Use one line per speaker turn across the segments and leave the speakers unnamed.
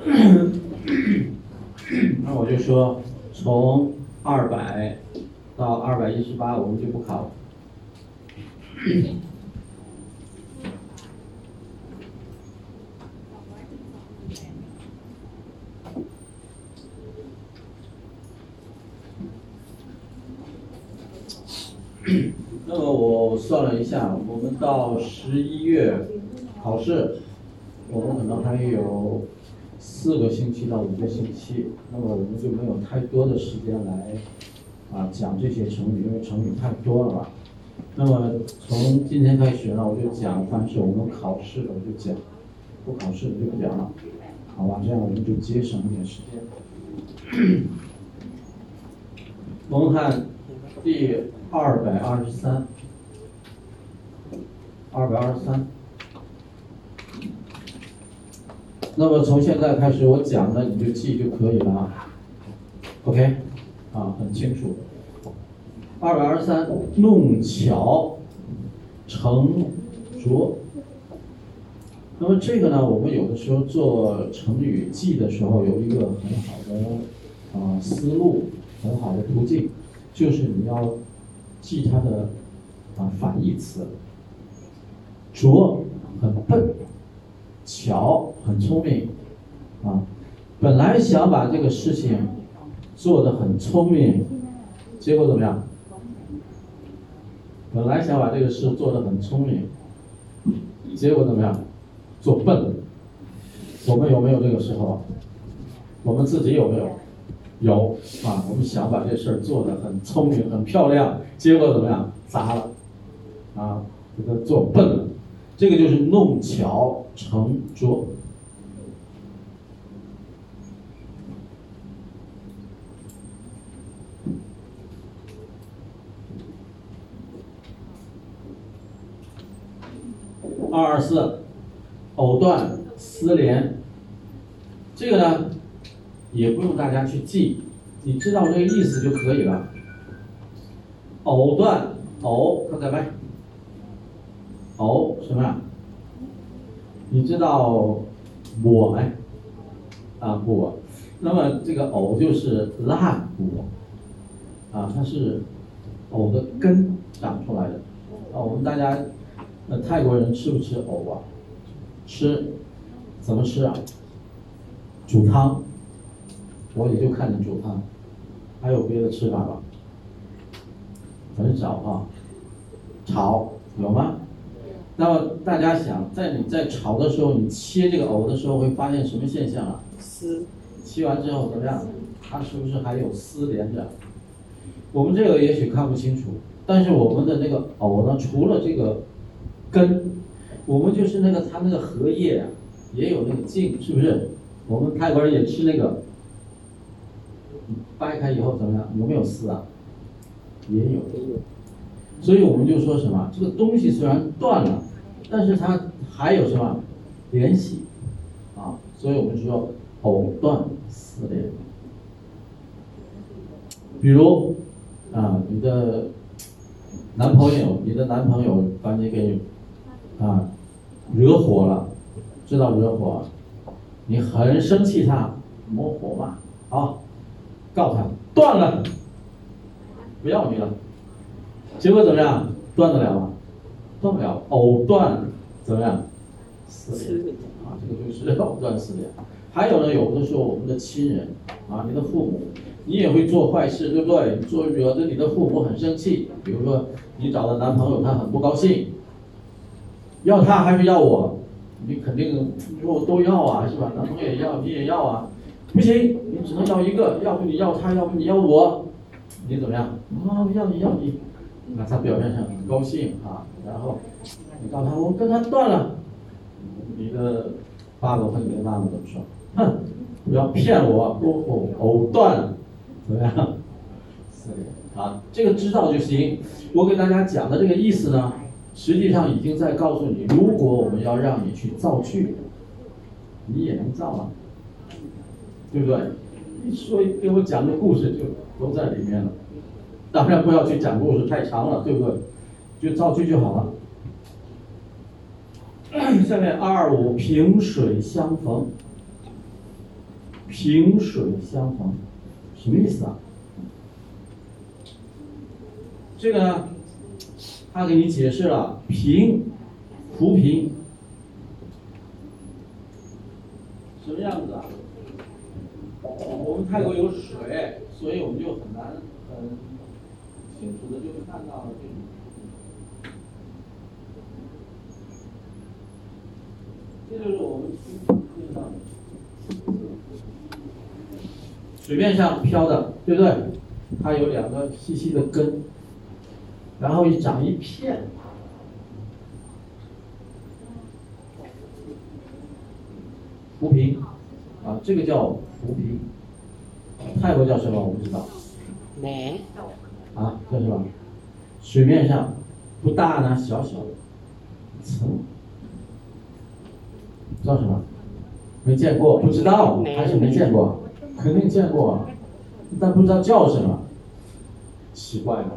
那我就说，从二百到二百一十八，我们就不考了。那么我算了一下，我们到十一月考试，我们可能还有四个星期到五个星期，那么我们就没有太多的时间来啊讲这些成语，因为成语太多了吧。那么从今天开始呢，我就讲，凡是我们考试的我就讲，不考试的就不讲了，好吧？这样我们就节省一点时间。蒙汉第二百二十三，二百二十三。那么从现在开始我讲的你就记就可以了啊，OK，啊，很清楚。二百二十三，弄巧成拙。那么这个呢，我们有的时候做成语记的时候，有一个很好的啊思路，很好的途径，就是你要记它的啊反义词。拙很笨，巧很聪明，啊，本来想把这个事情做得很聪明，结果怎么样？本来想把这个事做得很聪明，结果怎么样？做笨了。我们有没有这个时候？我们自己有没有？有啊，我们想把这事儿做得很聪明、很漂亮，结果怎么样？砸了，啊，给他做笨了。这个就是弄巧成拙。二二四，藕断丝连。这个呢，也不用大家去记，你知道这个意思就可以了。藕断，藕，看在没？什么呀？你知道果没？啊，果。那么这个藕就是烂果，啊，它是藕的根长出来的。啊，我们大家。呃泰国人吃不吃藕啊？吃，怎么吃啊？煮汤，我也就看见煮汤，还有别的吃法吧？很少啊。炒有吗？那么大家想，在你在炒的时候，你切这个藕的时候，会发现什么现象啊？
丝。
切完之后怎么样？它是不是还有丝连着？我们这个也许看不清楚，但是我们的那个藕呢，除了这个。根，我们就是那个它那个荷叶啊，也有那个茎，是不是？我们泰国人也吃那个，掰开以后怎么样？有没有丝啊？也有。所以我们就说什么？这个东西虽然断了，但是它还有什么联系？啊，所以我们说藕断丝连。比如啊，你的男朋友，你的男朋友把你给。啊，惹火了，知道惹火，你很生气他，抹火嘛，好，告他断了，不要你了，结果怎么样？断得了吗？断不了，藕断怎么样？丝连啊，这个就是 藕断丝连。还有呢，有的时候我们的亲人啊，你的父母，你也会做坏事，对不对？做惹得你的父母很生气，比如说你找的男朋友他很不高兴。要他还是要我？你肯定你说我都要啊，是吧？男朋友也要，你也要啊，不行，你只能要一个，要不你要他，要不你要我，你怎么样？啊，要你要你，那他表面上很高兴啊，然后你告诉他我跟他断了，你的爸爸和你的妈妈怎么说？哼，不要骗我，藕藕断，怎么样？是，啊，这个知道就行。我给大家讲的这个意思呢？实际上已经在告诉你，如果我们要让你去造句，你也能造啊，对不对？你说给我讲个故事就都在里面了，当然不要去讲故事太长了，对不对？就造句就好了。下面二五萍水相逢，萍水相逢，什么意思啊？这个呢，他给你解释了平，浮萍，什么样子啊？我们泰国有水，所以我们就很难很清楚的就看到这种。这就是我们水面上飘的，对不对？它有两个细细的根，然后一长一片，浮萍，啊，这个叫浮萍，泰国叫什么我不知道。
没。
啊，叫什么？水面上不大呢，小小的层。知道什么？没见过，不知道，还是没见过？肯定见过，但不知道叫什么，奇怪了。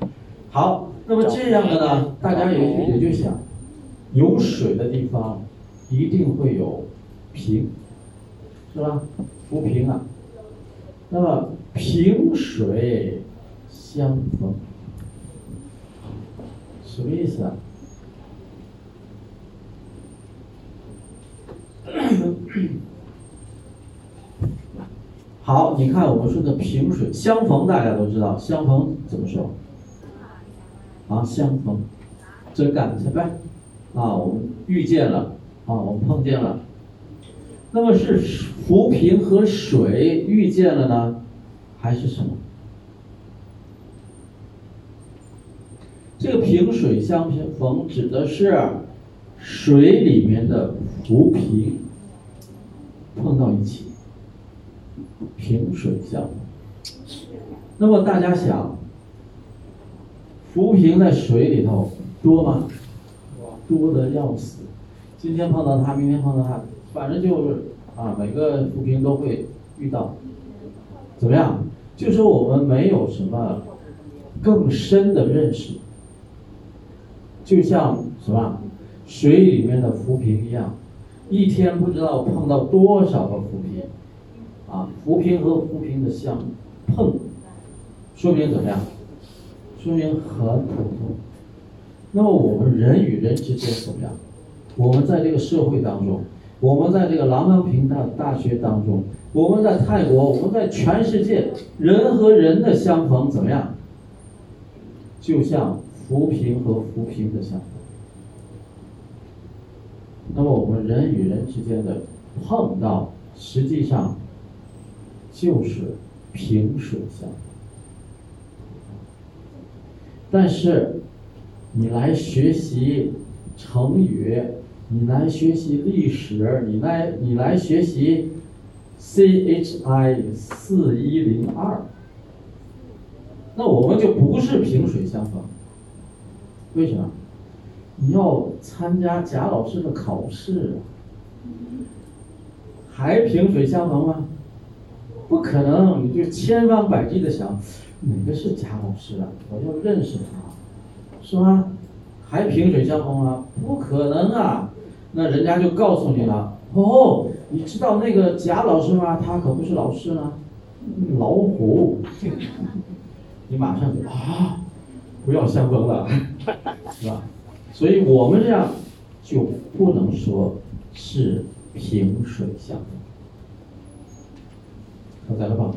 好，那么这样的呢，大家也也就想，有水的地方一定会有平，是吧？浮萍啊。那么萍水相逢，什么意思啊？好，你看我们说的萍水相逢，大家都知道相逢怎么说？啊，相逢，真感情呗。啊，我们遇见了，啊，我们碰见了。那么是浮萍和水遇见了呢，还是什么？这个萍水相逢指的是水里面的浮萍碰到一起。萍水相逢。那么大家想，浮萍在水里头多吗？多的要死。今天碰到它，明天碰到它，反正就是啊，每个浮萍都会遇到。怎么样？就说我们没有什么更深的认识，就像什么水里面的浮萍一样，一天不知道碰到多少个浮萍。啊，浮萍和浮萍的相碰，说明怎么样？说明很普通。那么我们人与人之间怎么样？我们在这个社会当中，我们在这个琅琊坪大大学当中，我们在泰国，我们在全世界，人和人的相逢怎么样？就像浮萍和浮萍的相逢。那么我们人与人之间的碰到，实际上。就是萍水相逢，但是你来学习成语，你来学习历史，你来你来学习 CHI 四一零二，那我们就不是萍水相逢。为什么？你要参加贾老师的考试，还萍水相逢吗？不可能，你就千方百计的想，哪个是贾老师啊？我要认识他，是吧？还萍水相逢吗？不可能啊！那人家就告诉你了，哦，你知道那个贾老师吗？他可不是老师呢，老虎。你马上就啊，不要相逢了，是吧？所以我们这样就不能说是萍水相逢。看在了吧？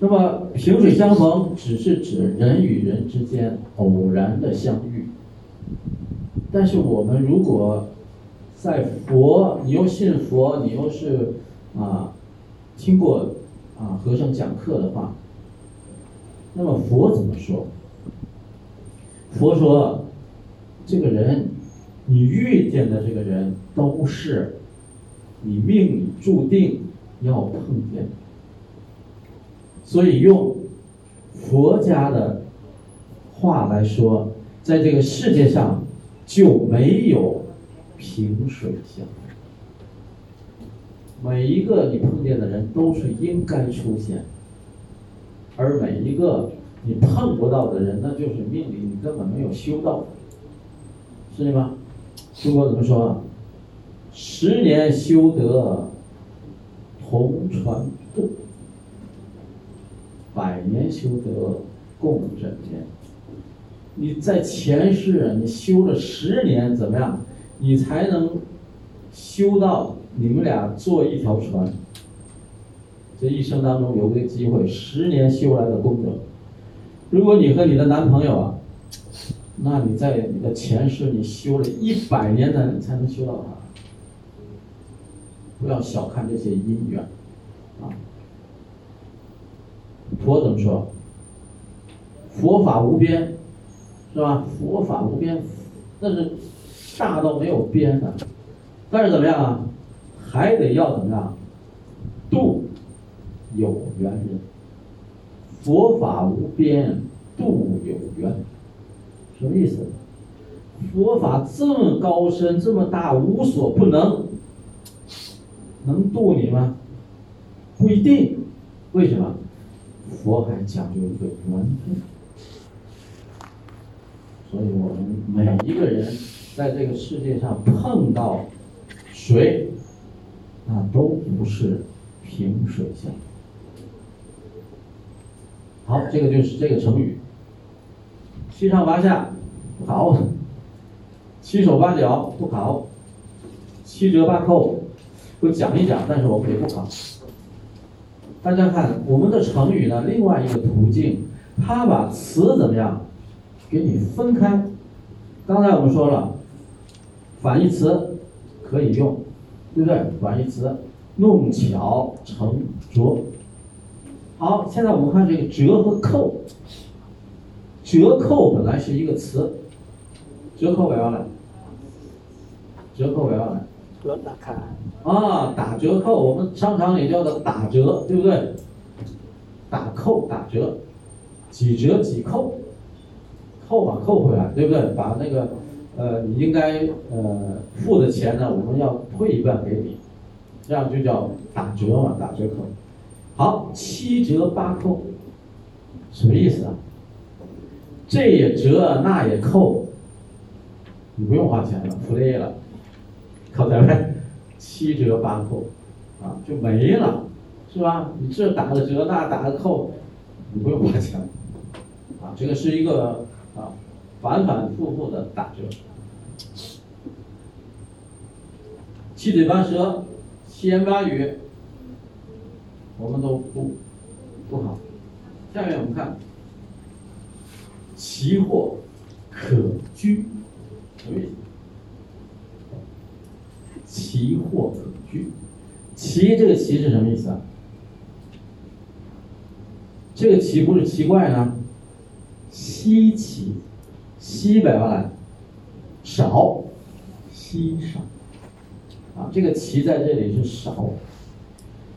那么萍水相逢只是指人与人之间偶然的相遇。但是我们如果在佛，你又信佛，你又是啊听过啊和尚讲课的话，那么佛怎么说？佛说，这个人，你遇见的这个人都是你命里注定要碰见的。所以用佛家的话来说，在这个世界上就没有萍水相逢。每一个你碰见的人都是应该出现，而每一个你碰不到的人，那就是命里你根本没有修到，是吗？中国怎么说啊？十年修得同船渡，百年修得共枕眠。你在前世你修了十年，怎么样？你才能修到你们俩坐一条船。这一生当中有个机会，十年修来的功德。如果你和你的男朋友啊，那你在你的前世你修了一百年的，你才能修到他。不要小看这些姻缘，啊。佛怎么说？佛法无边，是吧？佛法无边，那是大到没有边的。但是怎么样啊？还得要怎么样？度。有缘人，佛法无边，度有缘，什么意思？佛法这么高深，这么大，无所不能，能度你吗？不一定。为什么？佛还讲究一个缘分。所以我们每一个人在这个世界上碰到谁，那都不是萍水相。好，这个就是这个成语，七上八下不考，七手八脚不考，七折八扣我讲一讲，但是我们也不考。大家看我们的成语呢，另外一个途径，它把词怎么样给你分开？刚才我们说了，反义词可以用，对不对？反义词弄巧成拙。好，现在我们看这个折和扣。折扣本来是一个词，折扣为啥来？折扣为啥呢？
打开。
啊，打折扣，我们商场里叫做打折，对不对？打扣打折，几折几扣，扣嘛扣回来，对不对？把那个呃你应该呃付的钱呢，我们要退一半给你，这样就叫打折嘛，打折扣。好，七折八扣，什么意思啊？这也折，那也扣，你不用花钱了，free 了，靠在外，七折八扣，啊，就没了，是吧？你这打个折，那打个扣，你不用花钱，啊，这个是一个，反反复复的打折，七嘴八舌，七言八语。我们都不不好。下面我们看，奇货可居，什么意思？奇货可居，奇这个奇是什么意思啊？这个奇不是奇怪呢，稀奇，稀百万来，少，稀少，啊，这个奇在这里是少。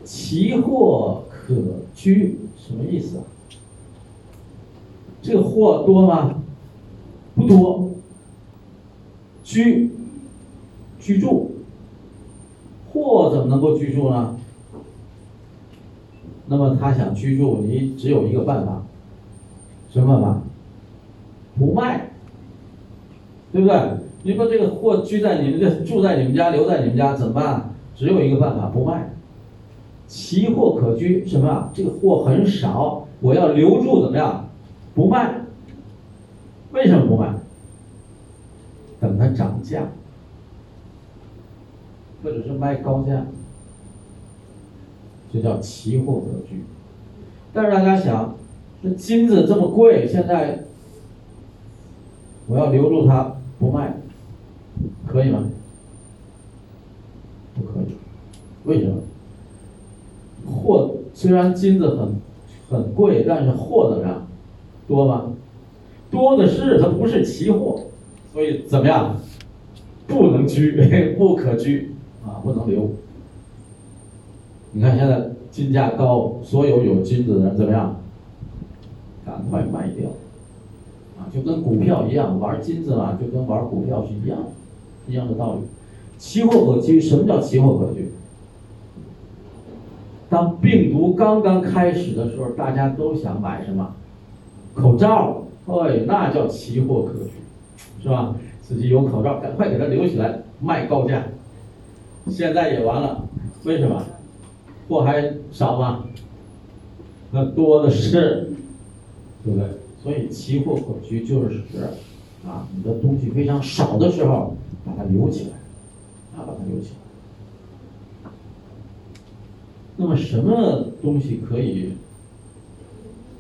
奇货可居，什么意思啊？这个货多吗？不多。居，居住。货怎么能够居住呢？那么他想居住，你只有一个办法，什么办法？不卖，对不对？你说这个货居在你们这，住在你们家，留在你们家，怎么办？只有一个办法，不卖。奇货可居，什么啊？这个货很少，我要留住，怎么样？不卖。为什么不卖？等它涨价，或者是卖高价，这叫奇货可居。但是大家想，这金子这么贵，现在我要留住它不卖，可以吗？不可以。为什么？货虽然金子很很贵，但是货怎么样？多吗？多的是，它不是奇货，所以怎么样？不能居，不可居啊，不能留。你看现在金价高，所有有金子的人怎么样？赶快卖掉！就跟股票一样，玩金子嘛，就跟玩股票是一样，一样的道理。期货可期，什么叫期货可居？当病毒刚刚开始的时候，大家都想买什么？口罩，哎，那叫期货可居，是吧？自己有口罩，赶快给它留起来，卖高价。现在也完了，为什么？货还少吗？那多的是，对不对？所以奇货可居就是指啊，你的东西非常少的时候，把它留起来，啊，把它留起来。那么什么东西可以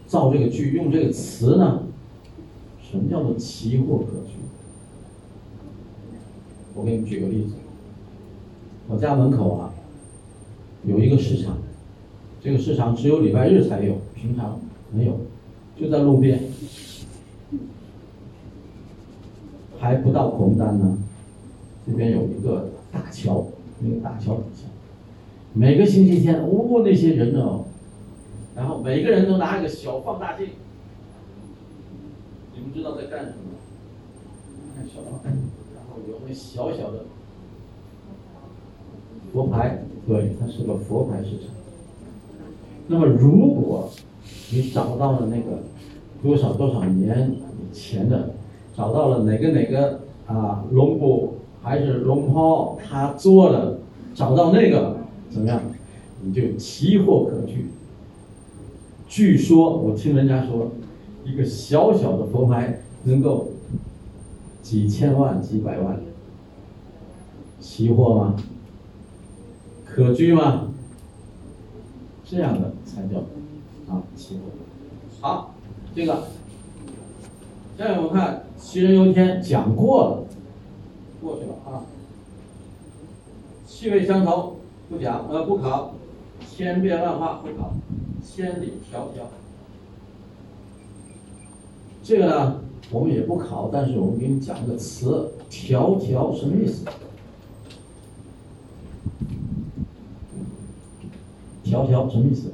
造这个句，用这个词呢？什么叫做奇货可居？我给你举个例子，我家门口啊有一个市场，这个市场只有礼拜日才有，平常没有，就在路边，还不到红单呢。这边有一个大桥，那个大桥底下，每个星期天，哦，那些人呢，然后每个人都拿一个小放大镜。你们知道在干什么？看小放大镜，然后有那小小的佛牌，对，它是个佛牌市场。那么，如果你找到了那个多少多少年以前的，找到了哪个哪个啊龙骨还是龙袍，他做的，找到那个怎么样，你就奇货可居。据说我听人家说。一个小小的佛牌能够几千万、几百万，奇货吗？可居吗？这样的才叫啊奇货。好，这个，下面我们看“杞人忧天”讲过了，过去了啊。气味相投不讲呃不考，千变万化不考，千里迢迢。这个呢，我们也不考，但是我们给你讲个词，“迢迢”什么意思？“迢迢”什么意思？“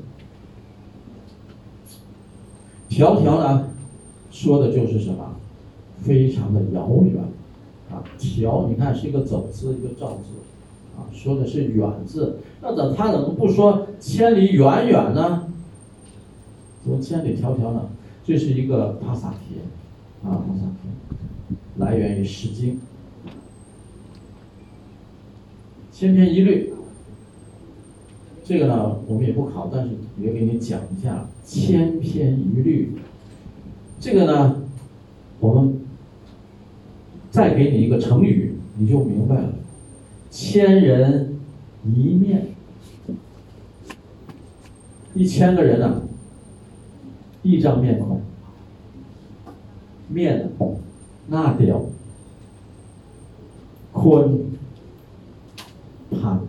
迢迢”呢，说的就是什么？非常的遥远啊！“迢”你看是一个走字，一个兆字，啊，说的是远字。那怎他怎么不说“千里远远”呢？怎么“千里迢迢”呢？这是一个帕萨帖，啊，帕萨帖，来源于《诗经》，千篇一律。这个呢，我们也不考，但是也给你讲一下千篇一律。这个呢，我们再给你一个成语，你就明白了。千人一面，一千个人呢。一张面孔，面那屌，坤盘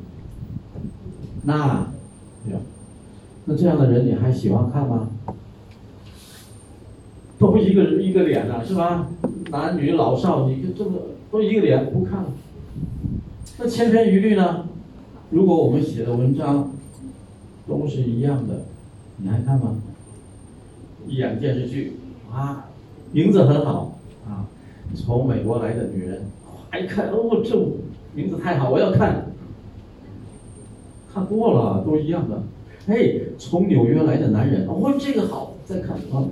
那雕，那这样的人你还喜欢看吗？都一个一个脸呢，是吧？男女老少，你这么都一个脸，不看了。那千篇一律呢？如果我们写的文章都是一样的，你还看吗？一演电视剧啊，名字很好啊，从美国来的女人，哗一看哦，这名字太好，我要看。看过了，都一样的。哎，从纽约来的男人，哦，这个好，再看啊，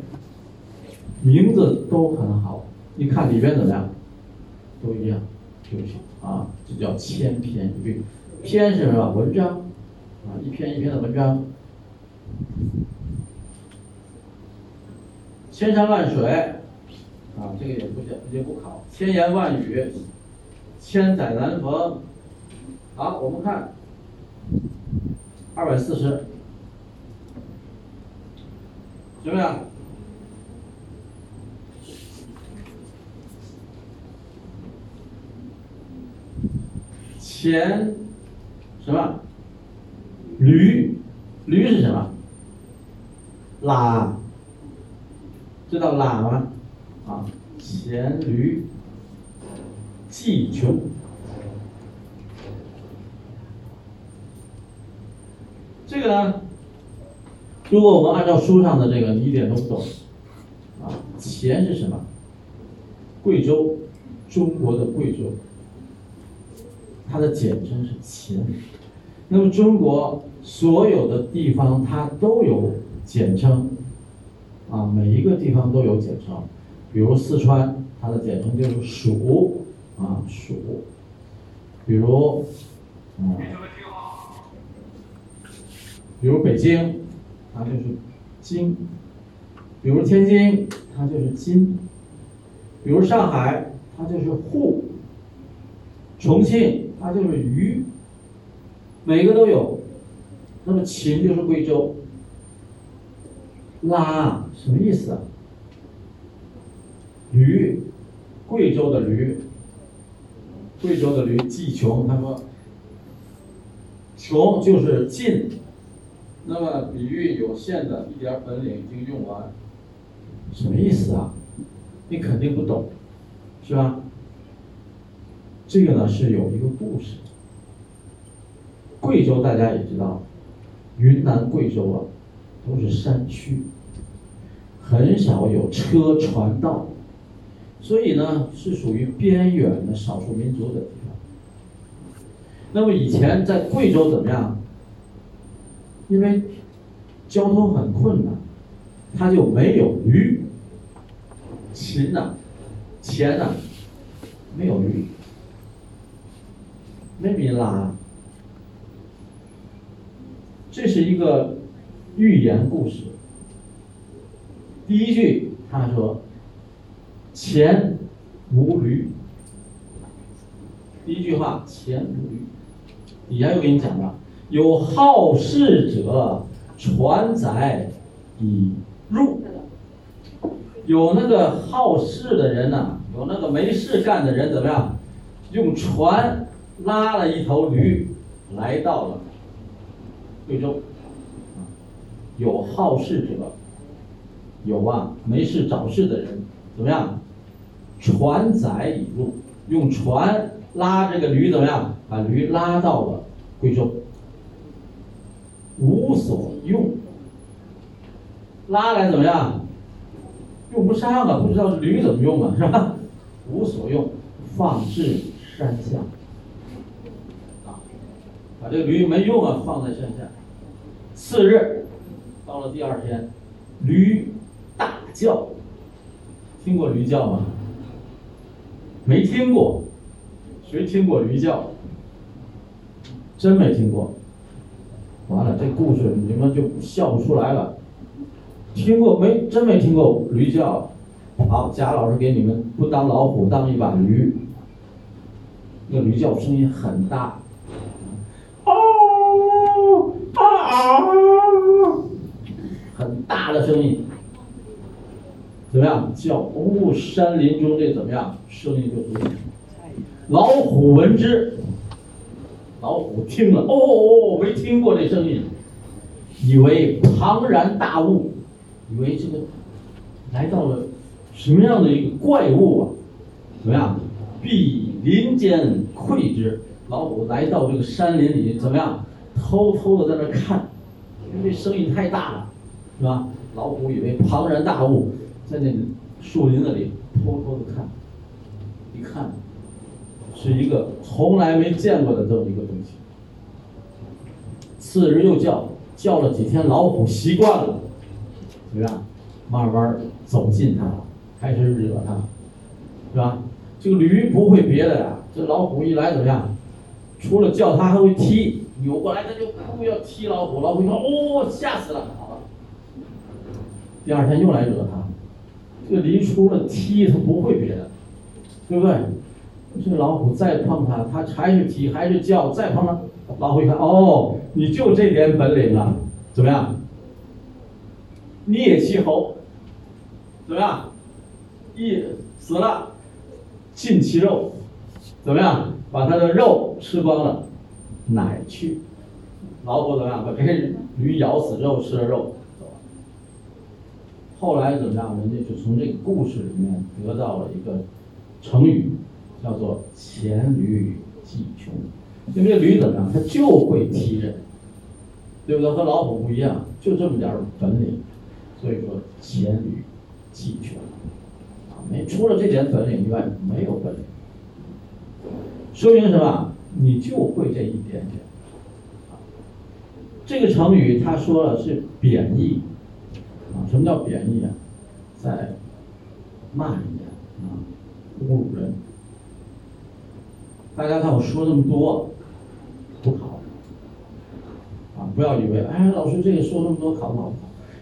名字都很好，你看里边怎么样？都一样，对不起啊，这叫千篇一律。篇是什么？文章啊，一篇一篇的文章。千山万水，啊，这个也不讲，也不考。千言万语，千载难逢。好，我们看二百四十，行不行？前什么？驴，驴是什么？拉。知道喇吗？啊，黔驴技穷。这个呢，如果我们按照书上的这个，你一点都不懂。啊，黔是什么？贵州，中国的贵州，它的简称是黔。那么中国所有的地方，它都有简称。啊，每一个地方都有简称，比如四川，它的简称就是蜀，啊蜀。比如，啊，比如北京，它就是京；比如天津，它就是津；比如上海，它就是沪；重庆，它就是渝。每个都有。那么秦就是贵州。拉什么意思啊？驴，贵州的驴。贵州的驴既穷，他说，穷就是尽。那么比喻有限的一点本领已经用完，什么意思啊？你肯定不懂，是吧？这个呢是有一个故事。贵州大家也知道，云南、贵州啊都是山区，很少有车船道，所以呢是属于边远的少数民族的地方。那么以前在贵州怎么样？因为交通很困难，他就没有驴。秦呐，钱呐，没有驴，没米拉。这是一个寓言故事。第一句他说：“钱无驴。”第一句话“钱无驴”，底下又给你讲了。有好事者传载以入，有那个好事的人呐，有那个没事干的人怎么样？用船拉了一头驴来到了贵州。有好事者，有啊，没事找事的人怎么样？船载以入，用船拉这个驴怎么样？把驴拉到了贵州。无所用，拉来怎么样？用不上啊，不知道驴怎么用啊，是吧？无所用，放置山下。啊，把这个驴没用啊，放在山下。次日，到了第二天，驴大叫。听过驴叫吗？没听过。谁听过驴叫？真没听过。完了，这故事你们就笑不出来了。听过没？真没听过驴叫。好，贾老师给你们不当老虎，当一把驴。那驴叫声音很大。哦啊！很大的声音。怎么样？叫哦，山林中这怎么样？声音就出现。老虎闻之。老虎听了，哦哦哦，没听过这声音，以为庞然大物，以为这个来到了什么样的一个怪物啊？怎么样？必林间窥之。老虎来到这个山林里，怎么样？偷偷的在那看，因为这声音太大了，是吧？老虎以为庞然大物在那树林子里偷偷的看，一看。是一个从来没见过的这么一个东西。次日又叫，叫了几天，老虎习惯了，怎么样？慢慢走近它，开始惹它，是吧？这个驴不会别的呀，这老虎一来怎么样？除了叫它，还会踢，扭过来它就哭要踢老虎，老虎一看，哦，吓死了，好了。第二天又来惹它，这个驴除了踢，它不会别的，对不对？这个老虎再碰它，它还是踢，还是叫，再碰它，老虎一看，哦，你就这点本领啊？怎么样？啮其喉，怎么样？一死了，尽其肉，怎么样？把它的肉吃光了，奶去。老虎怎么样？把这驴咬死肉吃了肉，走了。后来怎么样？人家就从这个故事里面得到了一个成语。叫做黔驴技穷，因为这驴怎么样？它就会踢人，对不对？和老虎不一样，就这么点本领，所以说黔驴技穷，啊，没除了这点本领以外没有本领，说明什么？你就会这一点点。这个成语他说了是贬义，啊，什么叫贬义啊？在骂人家啊，侮辱人。大家看我说这么多，不考，啊，不要以为哎，老师这个说那么多考不考？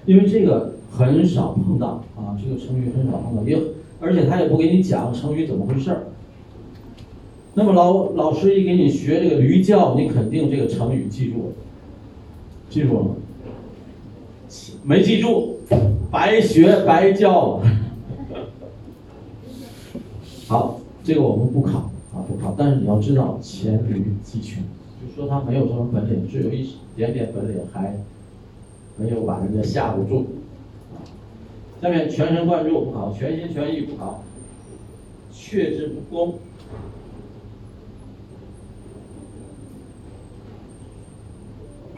因为这个很少碰到啊，这个成语很少碰到，也而且他也不给你讲成语怎么回事儿。那么老老师一给你学这个驴叫，你肯定这个成语记住了，记住了吗？没记住，白学白教。好，这个我们不考啊，不考。但是你要知道黔驴技穷，就说他没有什么本领，只有一点点本领，还没有把人家吓唬住。下面全神贯注不考，全心全意不考，却之不恭。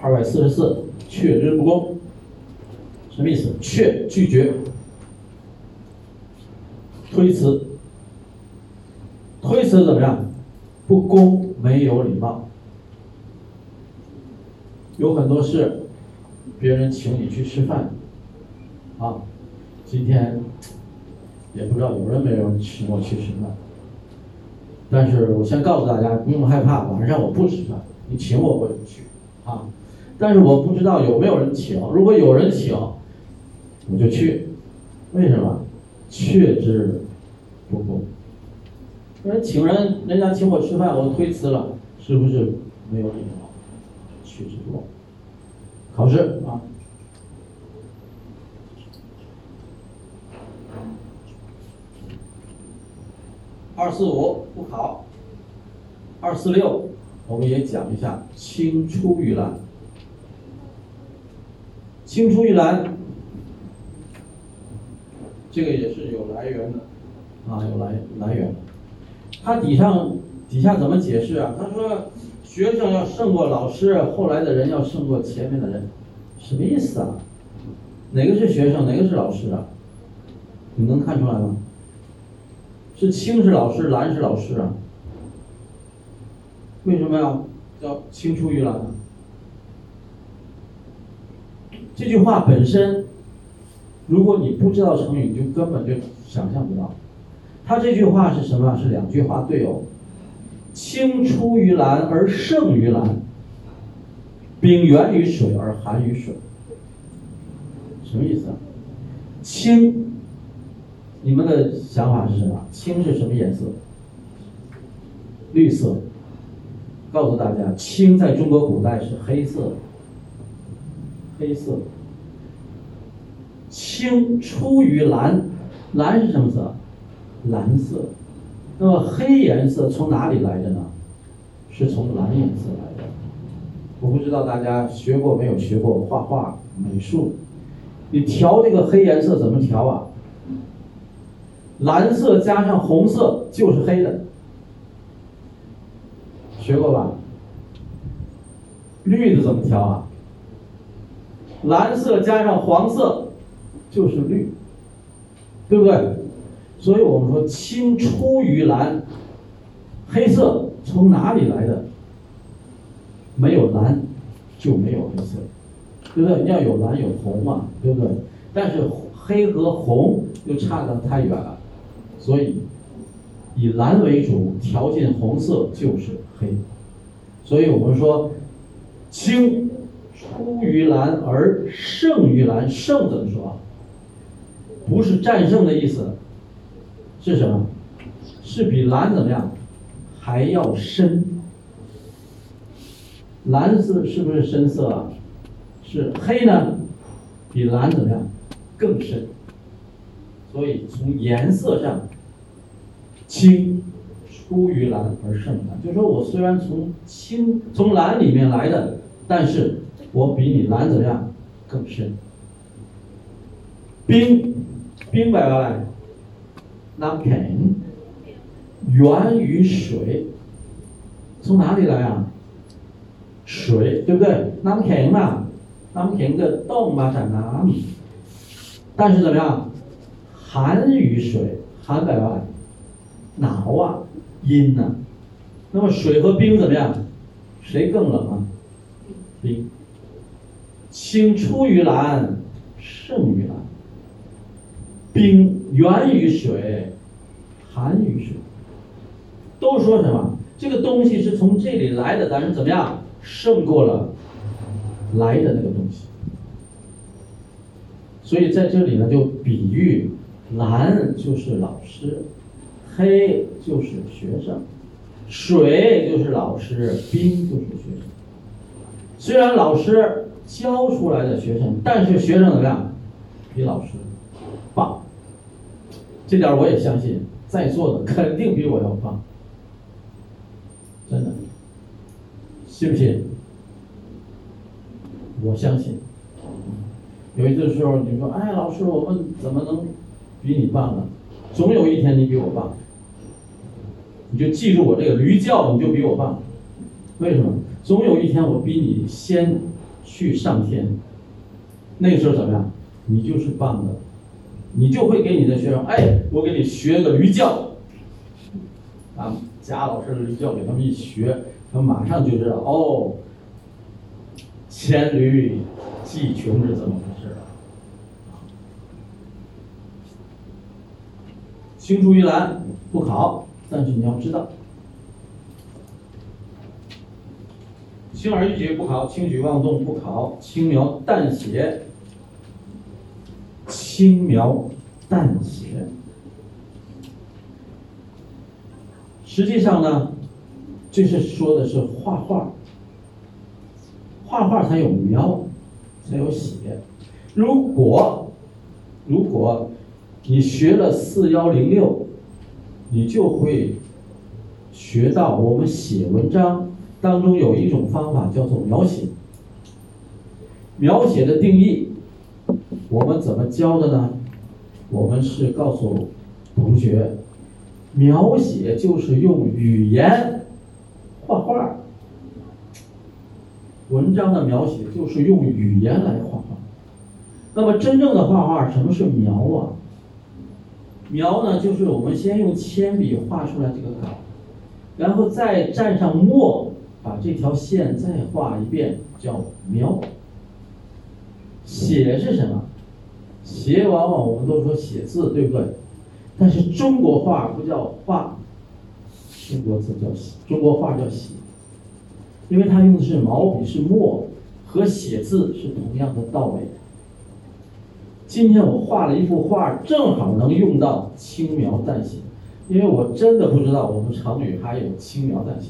二百四十四，却之不恭，什么意思？却拒绝，推辞。推辞怎么样？不恭，没有礼貌。有很多事，别人请你去吃饭，啊，今天也不知道有人没有人请我去吃饭。但是我先告诉大家，不用害怕，晚上我不吃饭，你请我我也不去，啊。但是我不知道有没有人请，如果有人请，我就去。为什么？却之不恭。人请人，人家请我吃饭，我推辞了，是不是没有礼貌？去之不恭。考试啊，二四五不考，二四六我们也讲一下，青出于蓝。青出于蓝，这个也是有来源的，啊，有来来源的。他底上底下怎么解释啊？他说，学生要胜过老师，后来的人要胜过前面的人，什么意思啊？哪个是学生，哪个是老师啊？你能看出来吗？是青是老师，蓝是老师啊？为什么要叫青出于蓝？这句话本身，如果你不知道成语，你就根本就想象不到。他这句话是什么？是两句话对哦。青出于蓝而胜于蓝，冰源于水而寒于水。什么意思啊？青，你们的想法是什么？青是什么颜色？绿色。告诉大家，青在中国古代是黑色。黑色。青出于蓝，蓝是什么色？蓝色，那么黑颜色从哪里来的呢？是从蓝颜色来的。我不知道大家学过没有学过画画美术，你调这个黑颜色怎么调啊？蓝色加上红色就是黑的，学过吧？绿的怎么调啊？蓝色加上黄色就是绿，对不对？所以我们说青出于蓝，黑色从哪里来的？没有蓝就没有黑色，对不对？要有蓝有红嘛，对不对？但是黑和红又差得太远了，所以以蓝为主，调进红色就是黑。所以我们说青出于蓝而胜于蓝，胜怎么说？不是战胜的意思。是什么？是比蓝怎么样还要深？蓝色是不是深色啊？是黑呢，比蓝怎么样更深？所以从颜色上，青出于蓝而胜蓝。就说我虽然从青从蓝里面来的，但是我比你蓝怎么样更深？冰，冰白来。南平源于水，从哪里来啊？水，对不对？南平嘛，南平的动嘛在南，但是怎么样？寒于水，寒在外，脑啊？阴呢？那么水和冰怎么样？谁更冷啊？冰。青出于蓝，胜于蓝。冰源于水，寒于水。都说什么？这个东西是从这里来的，但是怎么样？胜过了来的那个东西。所以在这里呢，就比喻蓝就是老师，黑就是学生，水就是老师，冰就是学生。虽然老师教出来的学生，但是学生怎么样？比老师。这点我也相信，在座的肯定比我要棒，真的，信不信？我相信。有一次时候，你说：“哎，老师，我们怎么能比你棒呢？”总有一天你比我棒，你就记住我这个驴叫，你就比我棒。为什么？总有一天我比你先去上天，那个时候怎么样？你就是棒的，你就会给你的学生：“哎，我给你学个驴叫。”啊，贾老师的驴叫给他们一学，他们马上就知道哦，黔驴技穷是怎么回事了。青出于蓝不考，但是你要知道，轻而易举不考，轻举妄动不考，轻描淡写，轻描淡写。实际上呢，这是说的是画画，画画才有描，才有写。如果，如果。你学了四幺零六，你就会学到我们写文章当中有一种方法叫做描写。描写的定义，我们怎么教的呢？我们是告诉同学，描写就是用语言画画。文章的描写就是用语言来画画。那么真正的画画，什么是描啊？描呢，就是我们先用铅笔画出来这个稿，然后再蘸上墨，把这条线再画一遍，叫描。写是什么？写往往我们都说写字，对不对？但是中国画不叫画，中国字叫写，中国画叫写，因为它用的是毛笔是墨，和写字是同样的道理。今天我画了一幅画，正好能用到轻描淡写，因为我真的不知道我们成语还有轻描淡写。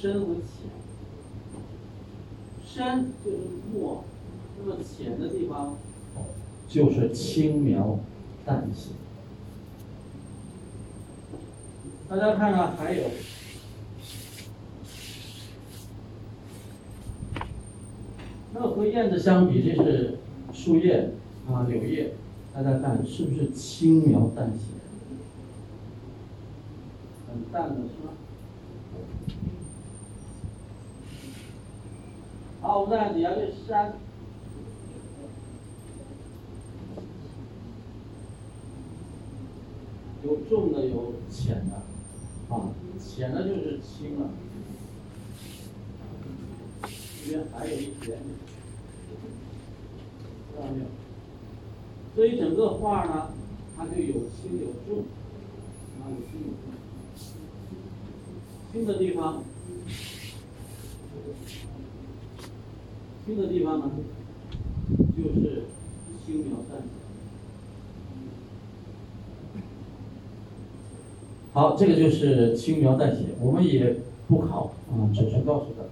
深和浅，深就是墨，那么浅的地方就是轻描淡写。大家看看，还有，那和燕子相比，这是树叶啊，柳叶，大家看是不是轻描淡写？很淡的是吧？好，我们再底下这山，有重的，有浅的，啊，浅的就是轻了，这边还有一点，看到没有？所以整个画呢，它就有轻有重，啊，有轻有重，轻的地方。轻的地方呢，就是轻描淡写。好，这个就是轻描淡写，我们也不考啊，只是告诉大家。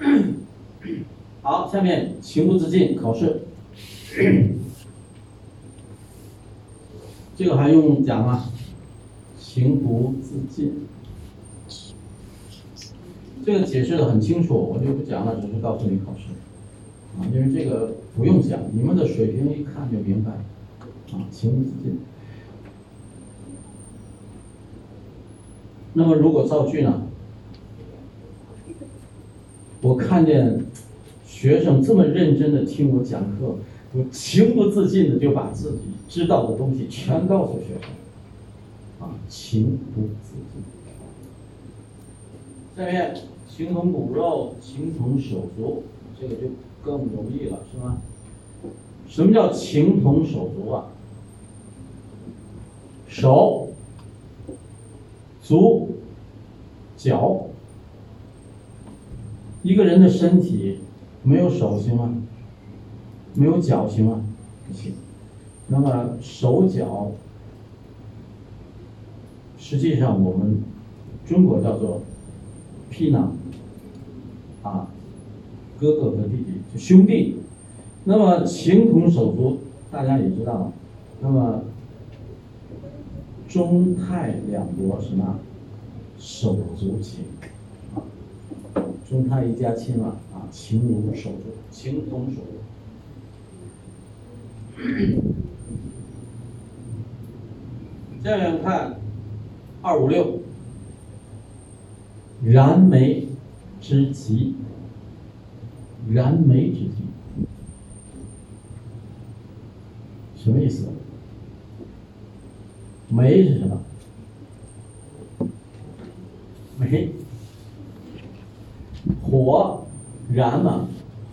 好，下面情不自禁考试，这个还用讲吗？情不自禁。这个解释的很清楚，我就不讲了，只是告诉你考试，啊，因为这个不用讲，你们的水平一看就明白。啊，情不自禁。那么如果造句呢？我看见学生这么认真的听我讲课，我情不自禁的就把自己知道的东西全告诉学生，啊，情不自禁。下面情同骨肉，情同手足，这个就更容易了，是吗？什么叫情同手足啊？手、足、脚。一个人的身体没有手行吗？没有脚行吗？不行。那么手脚，实际上我们中国叫做皮囊啊，哥哥和弟弟就兄弟。那么情同手足，大家也知道。那么中泰两国什么手足情？中泰一家亲了啊，情如手足，情同手足。下面看二五六，燃眉之急，燃眉之急，什么意思？眉是什么？眉。火燃嘛，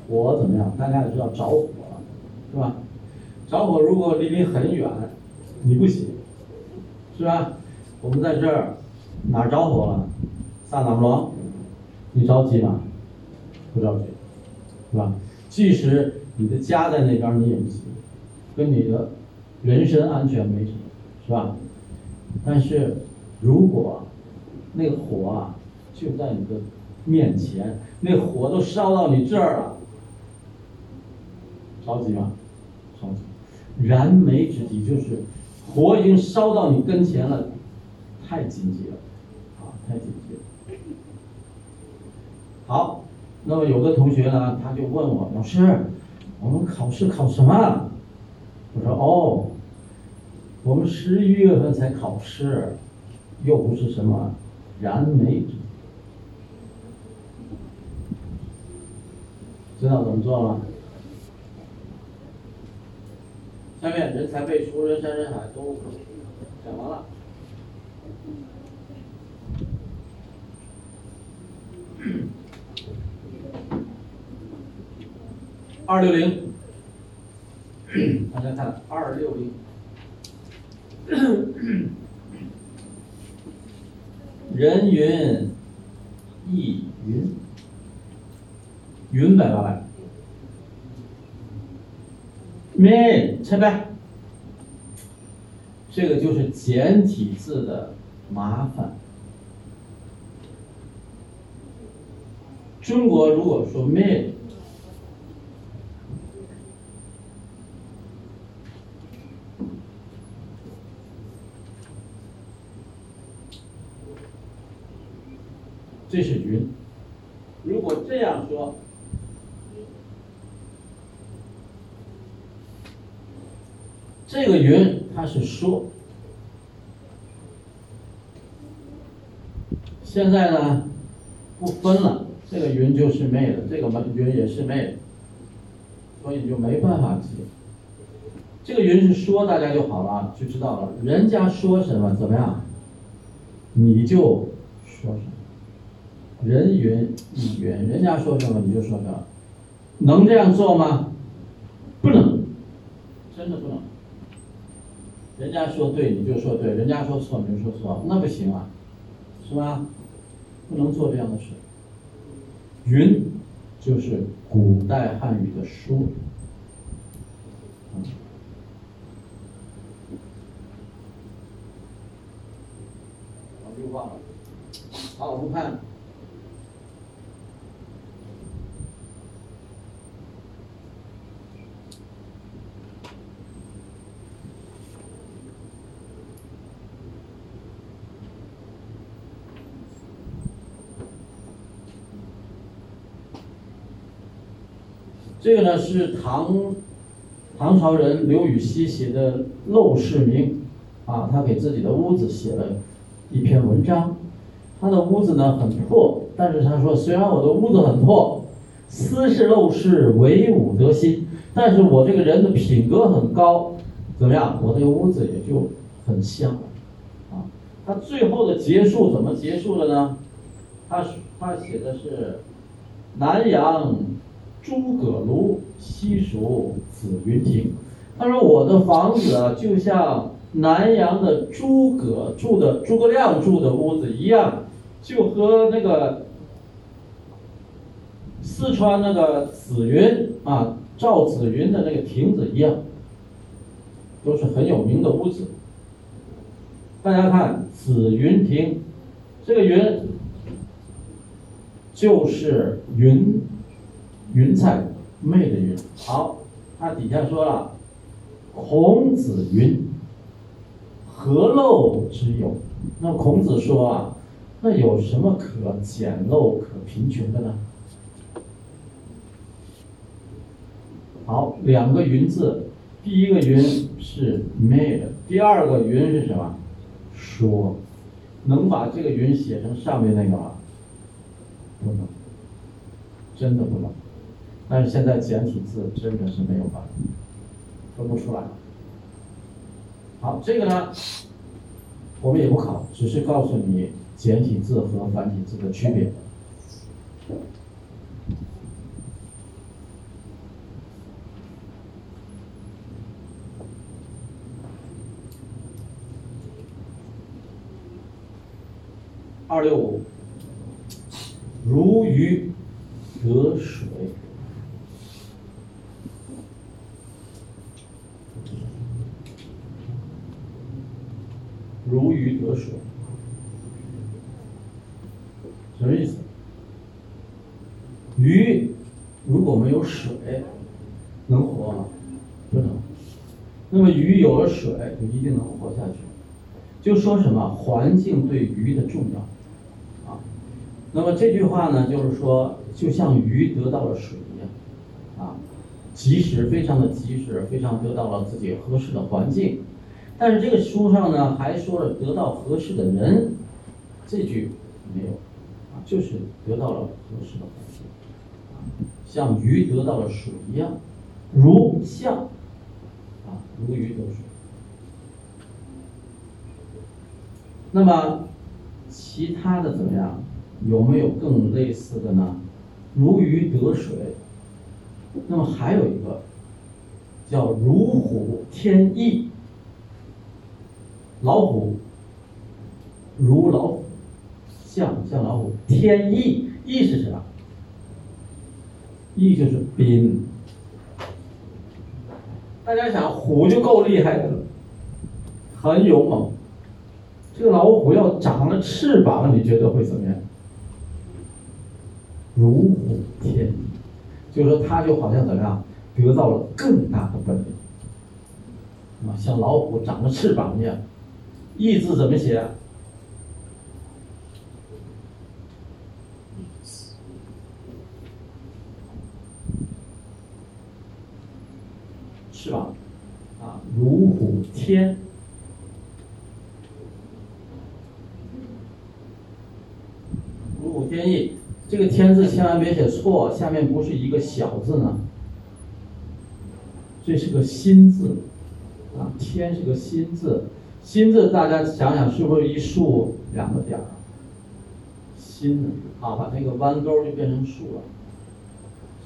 火怎么样？大家也知道着火了，是吧？着火如果离你很远，你不行，是吧？我们在这儿哪着火了？萨哪罗，你着急吗？不着急，是吧？即使你的家在那边，你也不急，跟你的人身安全没什么，是吧？但是如果那个火啊就在你的。面前那火都烧到你这儿了，着急吗？着急，燃眉之急就是火已经烧到你跟前了，太紧急了，啊，太紧急了。好，那么有个同学呢，他就问我老师，我们考试考什么？我说哦，我们十一月份才考试，又不是什么燃眉之。知道怎么做吗？下面人才辈出，人山人海都讲完了。二六零，大家看二六零，人云亦云。云百八百，面拆白，这个就是简体字的麻烦。中国如果说面，这是云。如果这样说。这个云它是说，现在呢不分了，这个云就是昧的，这个云也是昧的，所以就没办法记。这个云是说，大家就好了，就知道了。人家说什么怎么样，你就说什么。人云亦云，人家说什么你就说什么，能这样做吗？不能，真的不能。人家说对你就说对，人家说错你就说错，那不行啊，是吧？不能做这样的事。云就是古代汉语的说，我又忘了。好，我们看。这个呢是唐唐朝人刘禹锡写的《陋室铭》，啊，他给自己的屋子写了一篇文章。他的屋子呢很破，但是他说，虽然我的屋子很破，斯是陋室，惟吾德馨。但是我这个人的品格很高，怎么样？我这个屋子也就很香，啊。他最后的结束怎么结束的呢？他他写的是南阳诸葛庐，西蜀子云亭。他说我的房子啊，就像南阳的诸葛住的诸葛亮住的屋子一样，就和那个四川那个紫云啊，赵子云的那个亭子一样，都是很有名的屋子。大家看紫云亭，这个云就是云云彩媚的云。好，他底下说了，孔子云：“何陋之有？”那孔子说啊，那有什么可简陋、可贫穷的呢？好，两个云字，第一个云是 made，第二个云是什么？说，能把这个云写成上面那个吗？不能，真的不能。但是现在简体字真的是没有办法，分不出来。好，这个呢，我们也不考，只是告诉你简体字和繁体字的区别。二六五，如鱼得水，如鱼得水，什么意思？鱼如果没有水，能活吗？不能。那么鱼有了水，就一定能活下去。就说什么环境对鱼的重要啊。那么这句话呢，就是说，就像鱼得到了水一样，啊，及时，非常的及时，非常得到了自己合适的环境。但是这个书上呢，还说了得到合适的人，这句没有，啊，就是得到了合适的环境，啊，像鱼得到了水一样，如像，啊，如鱼得水。那么其他的怎么样？有没有更类似的呢？如鱼得水。那么还有一个叫如虎添翼。老虎，如老虎，像像老虎，添翼，翼是什么？翼就是宾。大家想，虎就够厉害的了，很勇猛。这个老虎要长了翅膀，你觉得会怎么样？如虎添翼，就是说，他就好像怎么样，得到了更大的本领，啊，像老虎长了翅膀一样。意字怎么写？是吧，啊，如虎添，如虎添翼。这个“添”字千万别写错，下面不是一个小字呢，这是个心字，啊，“天”是个心字，心字大家想想是不是一竖两个点儿？心啊，把那个弯钩就变成竖了，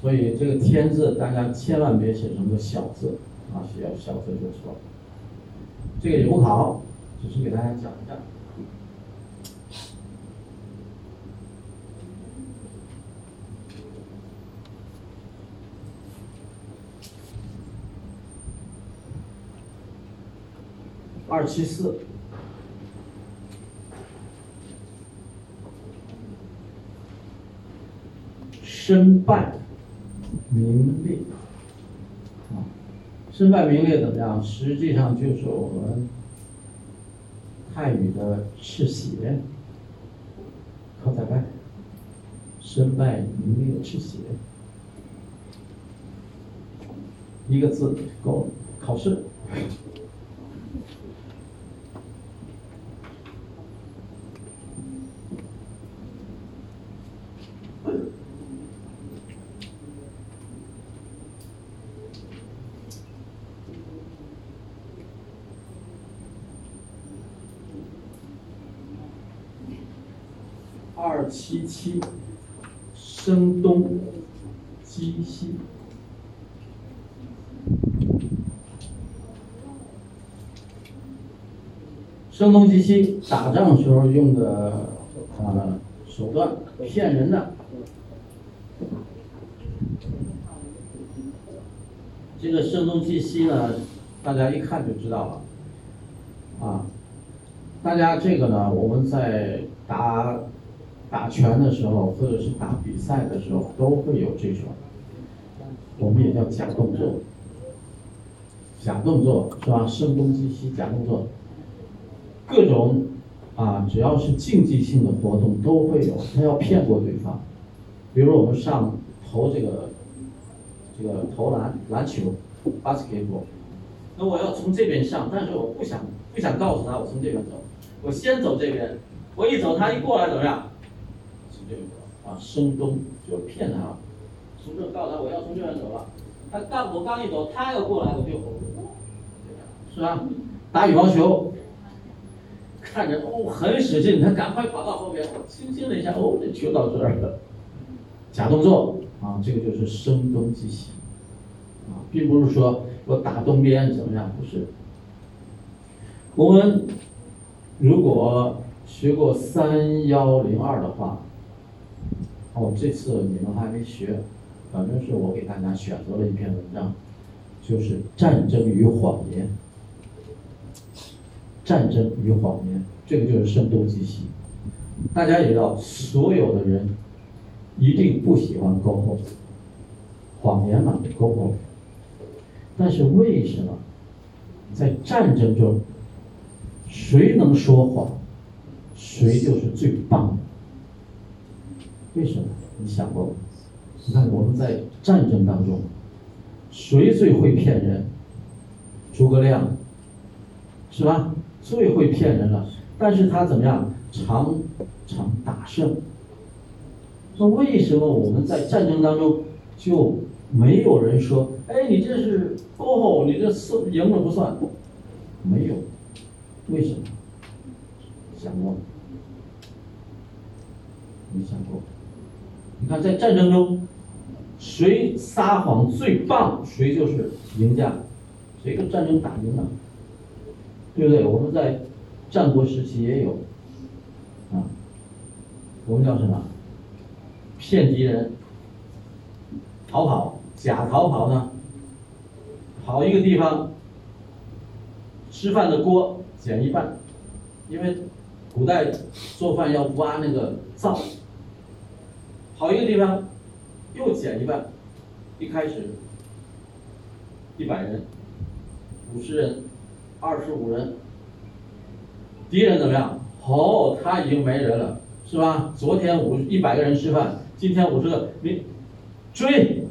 所以这个“天”字大家千万别写成个小字，啊，写小字就错了。这个也不考，只是给大家讲一下。二七四，身败名裂啊，身败名裂怎么样？实际上就是我们汉语的赤血，靠在外，身败名裂赤血。一个字够了，考试。二七，声东击西。声东击西，打仗时候用的啊手段，骗人的。这个声东击西呢，大家一看就知道了。啊，大家这个呢，我们在打。打拳的时候，或者是打比赛的时候，都会有这种，我们也叫假动作，假动作是吧？声东击西，假动作，各种啊，只要是竞技性的活动都会有，他要骗过对方。比如我们上投这个这个投篮篮球，basketball，那我要从这边上，但是我不想不想告诉他我从这边走，我先走这边，我一走他一过来怎么样？啊，声东就骗他，从这告诉他我要从这边走了，他刚我刚一走，他要过来我就，是吧？打羽毛球，看着哦很使劲，他赶快跑到后边，轻轻的一下哦，这球到这儿了，假动作啊，这个就是声东击西，啊，并不是说我打东边怎么样，不是。我们如果学过三幺零二的话。哦，这次你们还没学，反正是我给大家选择了一篇文章，就是《战争与谎言》。战争与谎言，这个就是声东击西。大家也知道，所有的人一定不喜欢沟后，谎言嘛，沟后。但是为什么在战争中，谁能说谎，谁就是最棒的？为什么？你想过吗？你看我们在战争当中，谁最会骗人？诸葛亮，是吧？最会骗人了。但是他怎么样？常常打胜。那为什么我们在战争当中就没有人说：“哎，你这是过后，你这是赢了不算。”没有，为什么？想过？没想过？你看，在战争中，谁撒谎最棒，谁就是赢家，谁跟战争打赢了，对不对？我们在战国时期也有，啊，我们叫什么？骗敌人，逃跑，假逃跑呢？跑一个地方，吃饭的锅减一半，因为古代做饭要挖那个灶。跑一个地方，又减一半。一开始一百人、五十人、二十五人，敌人怎么样？哦，他已经没人了，是吧？昨天五一百个人吃饭，今天五十个，你追，